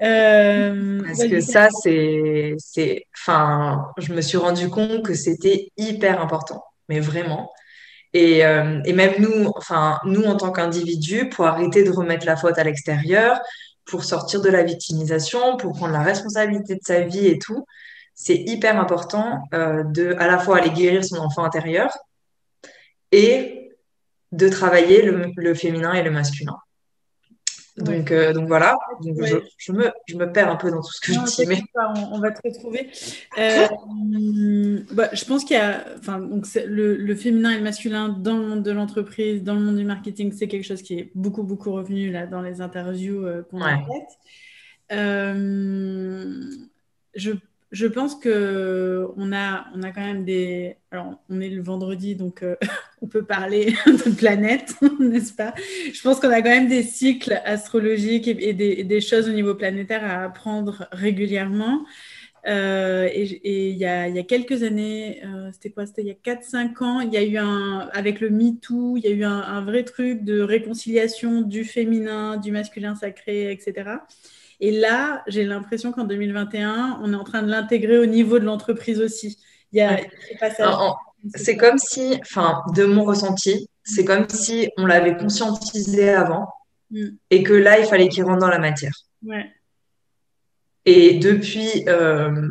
Speaker 2: Euh, Parce que ça, c'est, c'est, enfin, je me suis rendu compte que c'était hyper important, mais vraiment. Euh, et, même nous, enfin, nous en tant qu'individus, pour arrêter de remettre la faute à l'extérieur, pour sortir de la victimisation, pour prendre la responsabilité de sa vie et tout, c'est hyper important euh, de à la fois aller guérir son enfant intérieur et de travailler le féminin et le masculin. Donc, euh, donc voilà, je, me, je, me, perds un peu dans tout ce que je dis. Mais...
Speaker 3: on, va te retrouver. Euh, bah, je pense qu'il y a enfin, donc le, le, féminin et le masculin dans le monde de l'entreprise, dans le monde du marketing, c'est quelque chose qui est beaucoup, beaucoup revenu là, dans les interviews euh, qu'on a faites. je je pense que on a, on a quand même des. Alors, on est le vendredi, donc euh, <laughs> on peut parler <laughs> de planète, <laughs> n'est-ce pas? Je pense qu'on a quand même des cycles astrologiques et, des, choses au niveau planétaire à apprendre régulièrement. Euh, et, il y, a, quelques années, euh, c'était quoi? C'était il y a 4-5 ans, il y a eu un, avec le MeToo, il y a eu un, vrai truc de réconciliation du féminin, du masculin sacré, etc. Et là, j'ai l'impression qu'en 2021, on est en train de l'intégrer au niveau de l'entreprise aussi. Il y a,
Speaker 2: C'est comme si, enfin, de mon ressenti, c'est comme si on l'avait conscientisé avant mm. et que là, il fallait qu'il rentre dans la matière.
Speaker 3: Ouais.
Speaker 2: Et depuis, euh,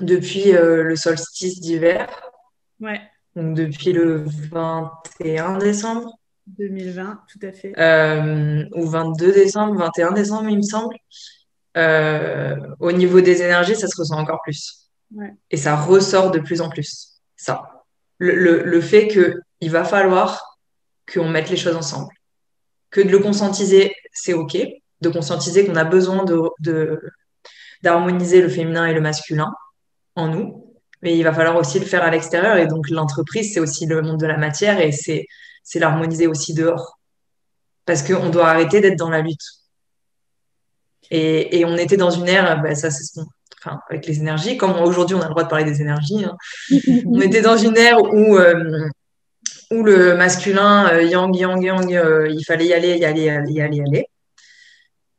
Speaker 2: depuis euh, le solstice d'hiver, donc depuis le 21 décembre
Speaker 3: 2020, tout à fait.
Speaker 2: Euh, ou 22 décembre, 21 décembre, il me semble. au niveau des énergies, ça se ressent encore plus. Et ça ressort de plus en plus. Ça. Le, le, le fait qu'il va falloir qu'on mette les choses ensemble. Que de le conscientiser, c'est OK. De conscientiser qu'on a besoin de, d'harmoniser le féminin et le masculin en nous, mais il va falloir aussi le faire à l'extérieur. Et donc l'entreprise, c'est aussi le monde de la matière et c'est, c'est l'harmoniser aussi dehors. Parce qu'on doit arrêter d'être dans la lutte. Et, et on était dans une ère, bah, ça c'est enfin, avec les énergies, comme aujourd'hui on a le droit de parler des énergies, hein. <laughs> on était dans une ère où, euh, où le masculin, euh, yang, yang, yang, euh, il fallait y aller, y aller, y aller, y aller, y aller.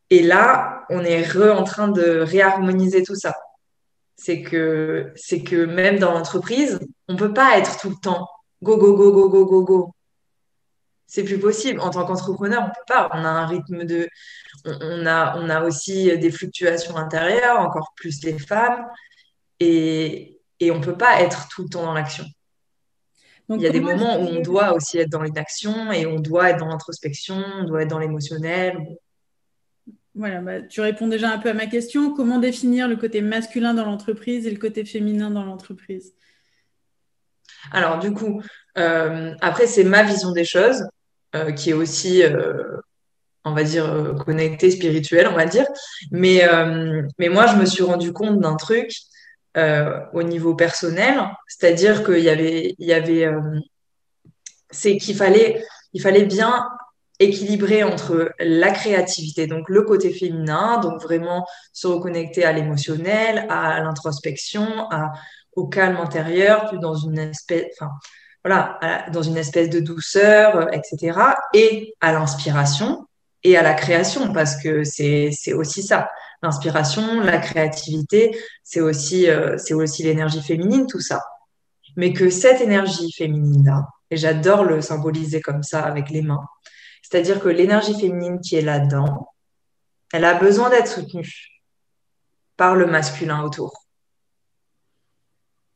Speaker 2: Et là, on est re en train de réharmoniser tout ça. C'est que, c'est que même dans l'entreprise, on peut pas être tout le temps go, go, go, go, go, go, go. C'est plus possible. En tant qu'entrepreneur, on peut pas. On a un rythme de, on, a, on a aussi des fluctuations intérieures, encore plus les femmes. Et, et on peut pas être tout le temps dans l'action. Il y a des moments où on doit aussi être dans l'inaction et on doit être dans l'introspection, on doit être dans l'émotionnel.
Speaker 3: Voilà, bah, tu réponds déjà un peu à ma question. Comment définir le côté masculin dans l'entreprise et le côté féminin dans l'entreprise?
Speaker 2: Alors, du coup, euh, après, c'est ma vision des choses euh, qui est aussi, euh, on va dire, connectée, spirituelle, on va dire. Mais, mais moi, je me suis rendu compte d'un truc au niveau personnel, c'est-à-dire qu'il y avait, il y avait c'est qu'il fallait, il fallait bien équilibré entre la créativité, donc le côté féminin, donc vraiment se reconnecter à l'émotionnel, à l'introspection, au calme intérieur, plus dans une espèce, enfin, voilà, dans une espèce de douceur, euh, etc. Et à l'inspiration et à la création, parce que c'est aussi ça. L'inspiration, la créativité, c'est aussi, euh, c'est aussi l'énergie féminine, tout ça. Mais que cette énergie féminine-là, et j'adore le symboliser comme ça avec les mains, c'est-à-dire que l'énergie féminine qui est là-dedans, elle a besoin d'être soutenue par le masculin autour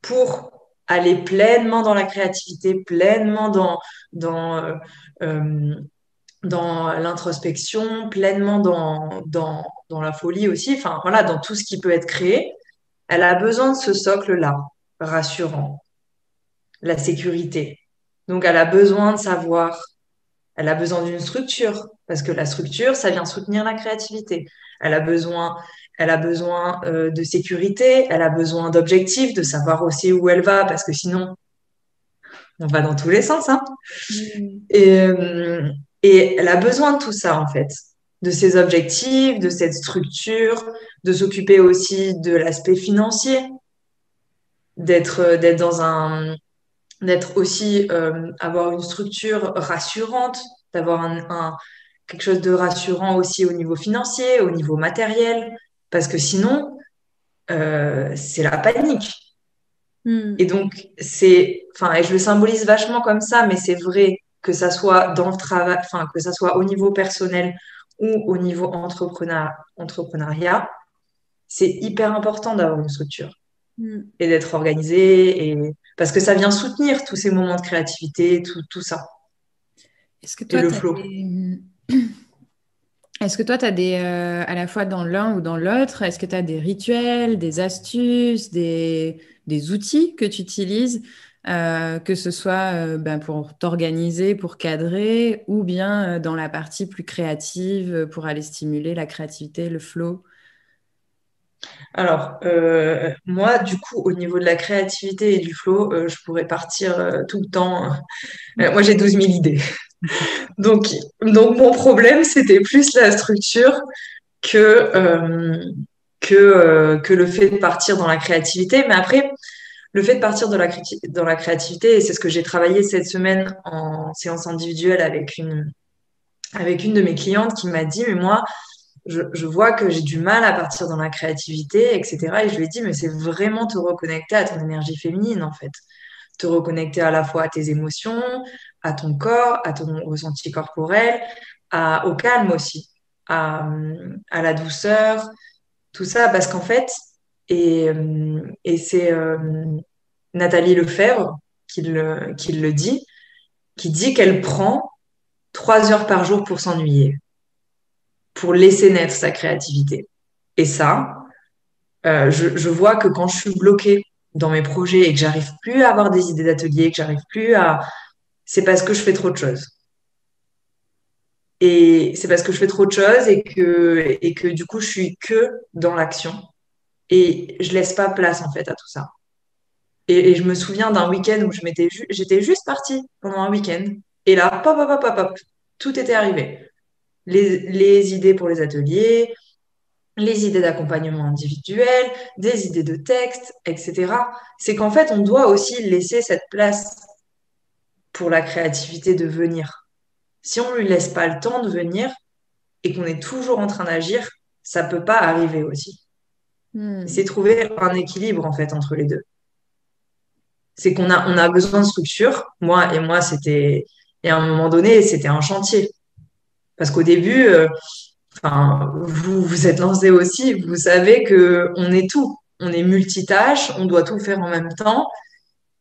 Speaker 2: pour aller pleinement dans la créativité, pleinement dans, dans, euh, euh, dans l'introspection, pleinement dans, dans, dans la folie aussi, enfin voilà, dans tout ce qui peut être créé. Elle a besoin de ce socle-là, rassurant, la sécurité. Donc elle a besoin de savoir elle a besoin d'une structure parce que la structure, ça vient soutenir la créativité. Elle a besoin, elle a besoin euh, de sécurité, elle a besoin d'objectifs, de savoir aussi où elle va parce que sinon, on va dans tous les sens. Hein. Mm. Et, euh, et elle a besoin de tout ça en fait, de ses objectifs, de cette structure, de s'occuper aussi de l'aspect financier, d'être d'être dans un d'être aussi euh, avoir une structure rassurante, d'avoir un, quelque chose de rassurant aussi au niveau financier, au niveau matériel, parce que sinon euh, c'est la panique. Hmm. Et donc c'est, enfin, et je le symbolise vachement comme ça, mais c'est vrai que ça soit dans le travail, enfin que ça soit au niveau personnel ou au niveau entrepreneur, entrepreneuriat, c'est hyper important d'avoir une structure hmm. et d'être organisé et parce que ça vient soutenir tous ces moments de créativité, tout, tout ça.
Speaker 1: Est-ce que toi, <clears throat> Est-ce que toi, tu as des, euh, à la fois dans l'un ou dans l'autre, est-ce que tu as des rituels, des astuces, des, outils que tu utilises, euh, que ce soit euh, ben, pour t'organiser, pour cadrer, ou bien dans la partie plus créative, pour aller stimuler la créativité, le flow?
Speaker 2: Alors, moi, du coup, au niveau de la créativité et du flow, je pourrais partir tout le temps. moi, j'ai 12 000 idées. Donc, donc, mon problème, c'était plus la structure que, que, que le fait de partir dans la créativité. Mais après, le fait de partir dans la, dans créativité, et c'est ce que j'ai travaillé cette semaine en séance individuelle avec une, de mes clientes qui m'a dit, mais moi, je vois que j'ai du mal à partir dans la créativité, etc. Et je lui ai dit, mais c'est vraiment te reconnecter à ton énergie féminine, en fait. Te reconnecter à la fois à tes émotions, à ton corps, à ton ressenti corporel, au calme aussi, à, la douceur, tout ça, parce qu'en fait, et, et c'est euh, Nathalie Lefebvre qui le, qui le dit, qui dit qu'elle prend trois heures par jour pour s'ennuyer, pour laisser naître sa créativité. Et ça, euh, je, je, vois que quand je suis bloquée dans mes projets et que j'arrive plus à avoir des idées d'atelier, que j'arrive plus à... C'est parce que je fais trop de choses. Et c'est parce que je fais trop de choses et que, et que du coup, je suis que dans l'action. Et je laisse pas place, en fait, à tout ça. Et, je me souviens d'un week-end où je j'étais juste partie pendant un week-end. Et là, pop, pop, pop, pop, pop, tout était arrivé. Les, les idées pour les ateliers, les idées d'accompagnement individuel, des idées de texte, etc. C'est qu'en fait, on doit aussi laisser cette place pour la créativité de venir. Si on ne lui laisse pas le temps de venir et qu'on est toujours en train d'agir, ça peut pas arriver aussi. Hmm. C'est trouver un équilibre en fait entre les deux. C'est qu'on a, on a besoin de structure. Moi et moi, c'était, et à un moment donné, c'était un chantier. Parce qu'au début, euh, enfin, vous vous êtes lancé aussi, vous savez que on est tout. On est multitâche, on doit tout faire en même temps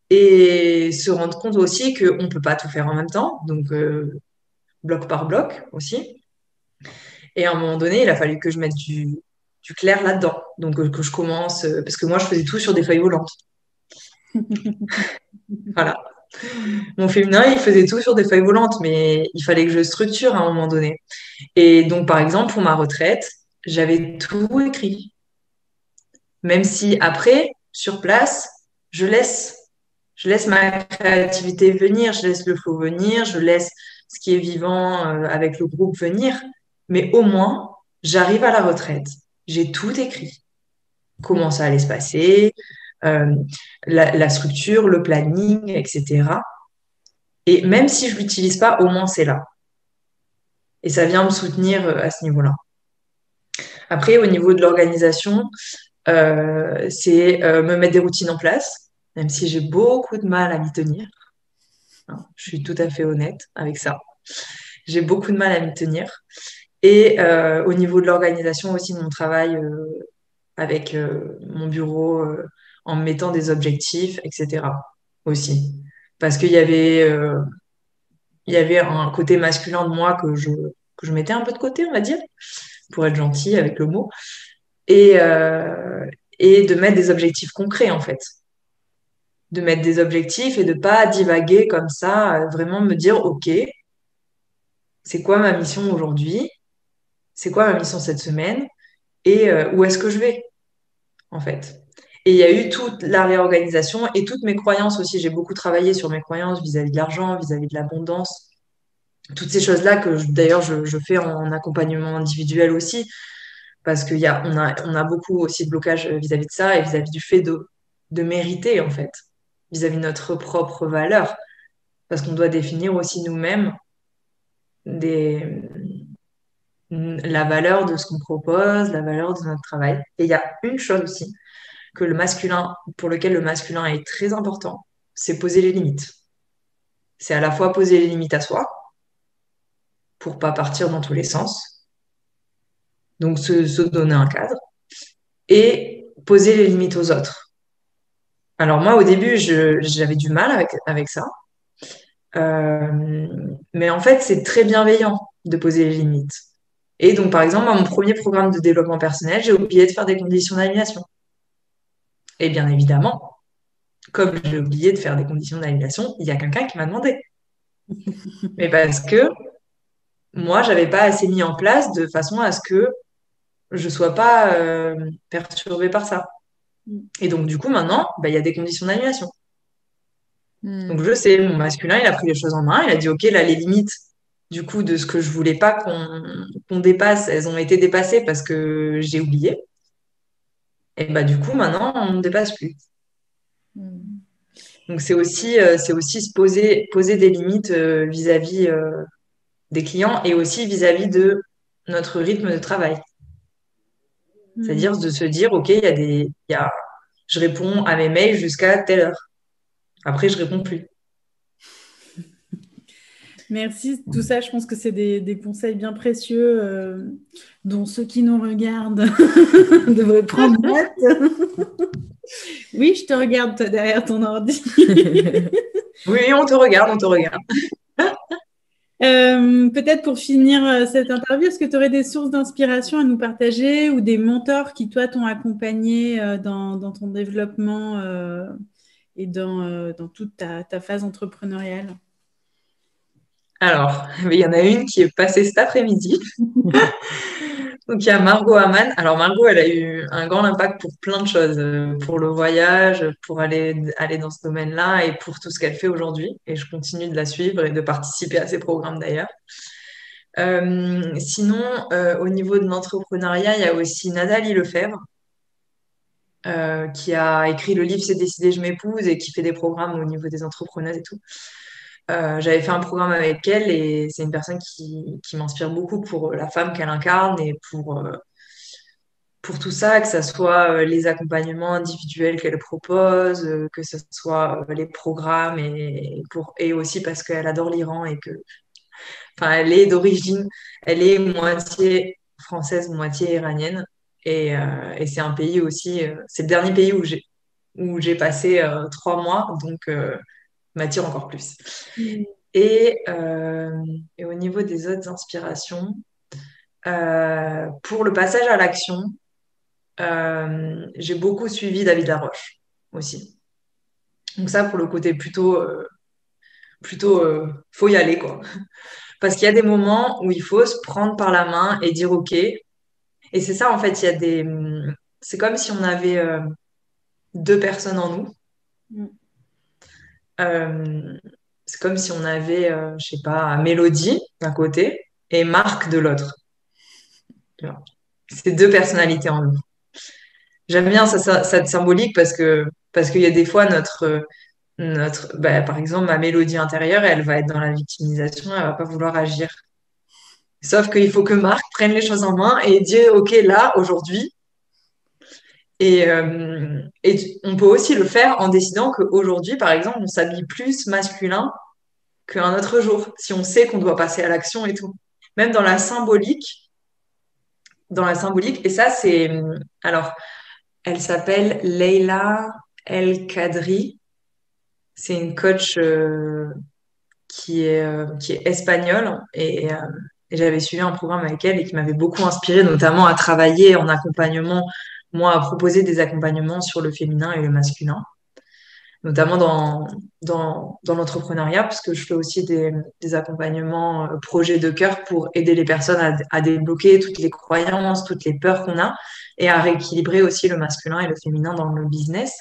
Speaker 2: et se rendre compte aussi qu'on ne peut pas tout faire en même temps, donc euh, bloc par bloc aussi. Et à un moment donné, il a fallu que je mette du, du clair là-dedans, donc euh, que je commence, euh, parce que moi je faisais tout sur des feuilles volantes. <laughs> voilà. Mon féminin, il faisait tout sur des feuilles volantes, mais il fallait que je structure à un moment donné. Et donc, par exemple, pour ma retraite, j'avais tout écrit. Même si après, sur place, je laisse, je laisse ma créativité venir, je laisse le flow venir, je laisse ce qui est vivant euh, avec le groupe venir. Mais au moins, j'arrive à la retraite, j'ai tout écrit. Comment ça allait se passer, la, la, structure, le planning, etc. Et même si je l'utilise pas, au moins c'est là. Et ça vient me soutenir euh, à ce niveau-là. Après, au niveau de l'organisation, euh, c'est euh, me mettre des routines en place, même si j'ai beaucoup de mal à m'y tenir. Hein, je suis tout à fait honnête avec ça. J'ai beaucoup de mal à m'y tenir. Et euh, au niveau de l'organisation aussi mon travail euh, avec mon bureau, en mettant des objectifs, etc. aussi. Parce qu'il y avait, euh, y avait un côté masculin de moi que je, mettais un peu de côté, on va dire, pour être gentil avec le mot, et, euh, de mettre des objectifs concrets, en fait. De mettre des objectifs et de pas divaguer comme ça, vraiment me dire, OK, c'est quoi ma mission aujourd'hui? C'est quoi ma mission cette semaine? Et euh, où est-ce que je vais, en fait et il y a eu toute la réorganisation et toutes mes croyances aussi. J'ai beaucoup travaillé sur mes croyances vis-à-vis de l'argent, vis-à-vis de l'abondance. Toutes ces choses-là que d'ailleurs je, fais en accompagnement individuel aussi, parce qu'on a, a, on a beaucoup aussi de blocage vis-à-vis de ça et vis-à-vis du fait de, de mériter en fait, vis-à-vis de notre propre valeur. Parce qu'on doit définir aussi nous-mêmes des, la valeur de ce qu'on propose, la valeur de notre travail. Et il y a une chose aussi que le masculin, pour lequel le masculin est très important, c'est poser les limites. C'est à la fois poser les limites à soi, pour pas partir dans tous les sens, donc se, donner un cadre, et poser les limites aux autres. Alors moi, au début, j'avais du mal avec, ça. Euh, mais en fait, c'est très bienveillant de poser les limites. Et donc, par exemple, dans mon premier programme de développement personnel, j'ai oublié de faire des conditions d'alignation. Et bien évidemment, comme j'ai oublié de faire des conditions d'annulation, il y a quelqu'un qui m'a demandé. <laughs> Mais parce que moi, j'avais pas assez mis en place de façon à ce que je sois pas euh, perturbée par ça. Et donc, du coup, maintenant, bah, il y a des conditions d'annulation. Hmm. Donc, je sais, mon masculin, il a pris les choses en main. Il a dit, OK, là, les limites, du coup, de ce que je voulais pas qu'on dépasse, elles ont été dépassées parce que j'ai oublié. Et bah, du coup, maintenant, on ne dépasse plus. Hmm. Donc, c'est aussi, euh, c'est aussi se poser, poser des limites euh, vis-à-vis euh, des clients et aussi vis-à-vis de notre rythme de travail. C'est-à-dire hmm. de se dire, OK, il y a des, y a, je réponds à mes mails jusqu'à telle heure. Après, je réponds plus.
Speaker 3: Merci. Tout ça, je pense que c'est des, conseils bien précieux euh, dont ceux qui nous regardent <laughs> devraient prendre <laughs> note. oui, je te regarde toi derrière ton ordi. <laughs>
Speaker 2: oui, on te regarde, on te regarde.
Speaker 3: Euh, peut-être pour finir euh, cette interview, est-ce que tu aurais des sources d'inspiration à nous partager ou des mentors qui, toi, t'ont accompagné dans, ton développement et dans, toute ta phase entrepreneuriale?
Speaker 2: Alors, <laughs> il y en a une qui est passée cet après-midi. <laughs> Donc, il y a Margot Hamann. Alors, Margot, elle a eu un grand impact pour plein de choses, euh, pour le voyage, pour aller, aller dans ce domaine-là et pour tout ce qu'elle fait aujourd'hui. Et je continue de la suivre et de participer à ses programmes d'ailleurs. Euh, sinon, euh, au niveau de l'entrepreneuriat, il y a aussi Nathalie Lefebvre, qui a écrit le livre C'est décidé, je m'épouse et qui fait des programmes au niveau des entrepreneurs et tout. Euh, j'avais fait un programme avec elle et c'est une personne qui, m'inspire beaucoup pour la femme qu'elle incarne et pour, euh, pour tout ça, que ce soit euh, les accompagnements individuels qu'elle propose, que ce soit les programmes et, pour, et aussi parce qu'elle adore l'Iran et que, enfin, elle est d'origine, elle est moitié française, moitié iranienne. Et, et c'est un pays aussi, c'est le dernier pays où j'ai où j'ai passé trois mois. Donc, m'attire encore plus. Mm. Euh, et, au niveau des autres inspirations, euh, pour le passage à l'action, euh, j'ai beaucoup suivi David Laroche aussi. Donc ça, pour le côté plutôt, plutôt faut y aller, quoi. Parce qu'il y a des moments où il faut se prendre par la main et dire OK. Et c'est ça, en fait, il y a des... C'est comme si on avait deux personnes en nous. Euh, c'est comme si on avait, euh, je sais pas, Mélodie d'un côté et Marc de l'autre. C'est deux personnalités en nous. J'aime bien cette symbolique parce que parce qu'il y a des fois notre notre bah, par exemple ma mélodie intérieure elle va être dans la victimisation elle va pas vouloir agir sauf qu'il faut que Marc prenne les choses en main et dise ok là aujourd'hui euh, et, on peut aussi le faire en décidant qu'aujourd'hui, par exemple, on s'habille plus masculin qu'un autre jour, si on sait qu'on doit passer à l'action et tout. Même dans la symbolique, dans la symbolique, et ça, c'est. Alors, elle s'appelle Leila El Kadri. C'est une coach euh, qui, est, euh, qui est espagnole et, et j'avais suivi un programme avec elle et qui m'avait beaucoup inspiré, notamment à travailler en accompagnement moi, à proposer des accompagnements sur le féminin et le masculin, notamment dans, l'entrepreneuriat, parce que je fais aussi des, accompagnements euh, projets de cœur pour aider les personnes à, à, débloquer toutes les croyances, toutes les peurs qu'on a, et à rééquilibrer aussi le masculin et le féminin dans le business.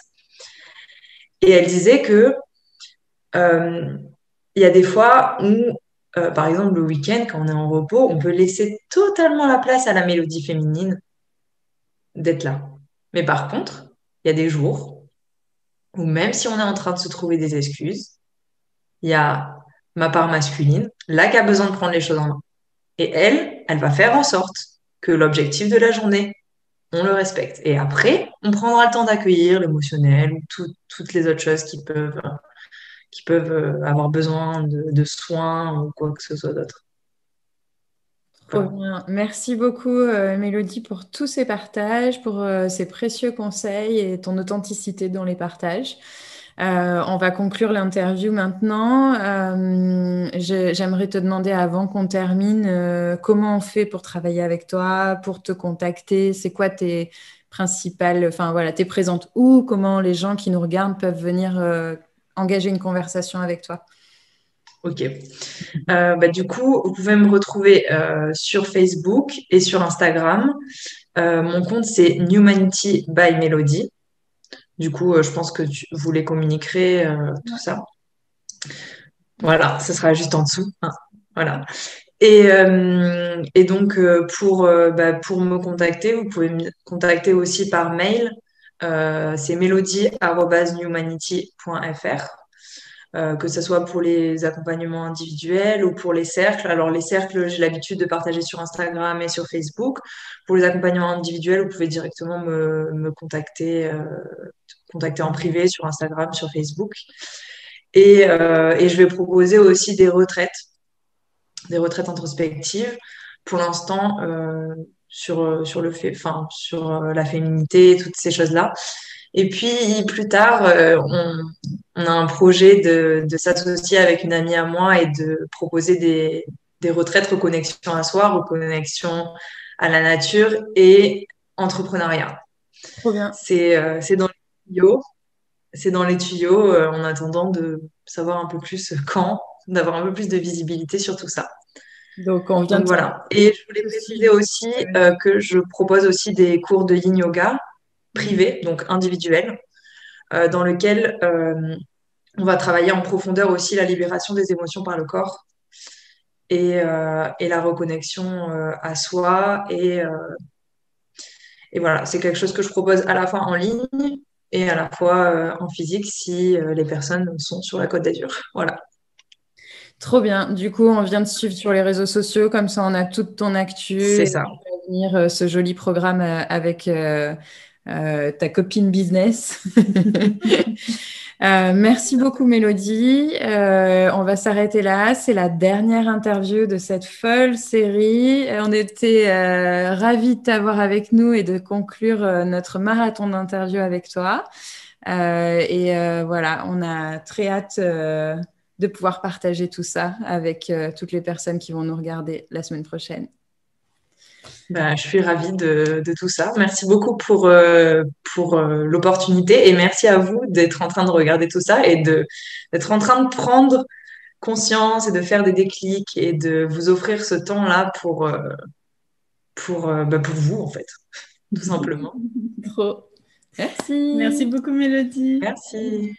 Speaker 2: Et elle disait que euh, il y a des fois où, euh, par exemple, le week-end, quand on est en repos, on peut laisser totalement la place à la mélodie féminine d'être là. Mais par contre, il y a des jours où même si on est en train de se trouver des excuses, il y a ma part masculine, là qui a besoin de prendre les choses en main. Et elle, elle va faire en sorte que l'objectif de la journée, on le respecte. Et après, on prendra le temps d'accueillir l'émotionnel ou toutes les autres choses qui peuvent, qui peuvent euh, avoir besoin de, de soins ou quoi que ce soit d'autre.
Speaker 1: Merci beaucoup, euh, Mélodie, pour tous ces partages, pour euh, ces précieux conseils et ton authenticité dans les partages. Euh, on va conclure l'interview maintenant. J'aimerais te demander, avant qu'on termine, comment on fait pour travailler avec toi, pour te contacter? C'est quoi tes principales... Enfin, voilà, t'es présente où Comment les gens qui nous regardent peuvent venir engager une conversation avec toi?
Speaker 2: Ok. Euh, bah, du coup, vous pouvez me retrouver euh, sur Facebook et sur Instagram. Euh, mon compte, c'est Humanity by Melody. Du coup, je pense que vous les communiquerez, tout ça. Voilà, ce sera juste en dessous. Hein. voilà. Et, et donc, pour, bah, pour me contacter, vous pouvez me contacter aussi par mail c'est melody.newmanity.fr. Euh, que ce soit pour les accompagnements individuels ou pour les cercles. Alors les cercles, j'ai l'habitude de partager sur Instagram et sur Facebook. Pour les accompagnements individuels, vous pouvez directement me, contacter, euh, contacter en privé sur Instagram, sur Facebook. Et, euh, et, je vais proposer aussi des retraites, des retraites introspectives. Pour l'instant, sur, sur le fait, enfin, sur la féminité, toutes ces choses-là. Et puis plus tard, euh, on, a un projet de, s'associer avec une amie à moi et de proposer des, des retraites reconnexion à soi, reconnexion à la nature et entrepreneuriat.
Speaker 1: Trop bien.
Speaker 2: C'est euh, dans les tuyaux. C'est dans les tuyaux euh, en attendant de savoir un peu plus quand, d'avoir un peu plus de visibilité sur tout ça.
Speaker 1: Donc, on vient
Speaker 2: voilà. Et je voulais préciser aussi que je propose aussi des cours de yin yoga privé, donc individuel, euh, dans lequel euh, on va travailler en profondeur aussi la libération des émotions par le corps et, euh, la reconnexion à soi. Et, et voilà, c'est quelque chose que je propose à la fois en ligne et à la fois en physique si les personnes sont sur la Côte d'Azur. <laughs> Voilà.
Speaker 1: Trop bien. Du coup, on vient de suivre sur les réseaux sociaux, comme ça on a toute ton actu.
Speaker 2: C'est ça.
Speaker 1: venir ce joli programme avec euh, ta copine business. <laughs> Euh, merci beaucoup Mélodie. Euh, on va s'arrêter là. C'est la dernière interview de cette folle série. On était ravis de t'avoir avec nous et de conclure notre marathon d'interview avec toi. et voilà, on a très hâte de pouvoir partager tout ça avec toutes les personnes qui vont nous regarder la semaine prochaine.
Speaker 2: Ben, je suis ravie de, tout ça. Merci beaucoup pour, euh, pour euh, l'opportunité et merci à vous d'être en train de regarder tout ça et d'être en train de prendre conscience et de faire des déclics et de vous offrir ce temps-là pour, euh, pour, ben, pour vous, en fait, tout simplement. <laughs>
Speaker 1: Trop. Merci.
Speaker 3: Merci beaucoup, Mélodie.
Speaker 2: Merci.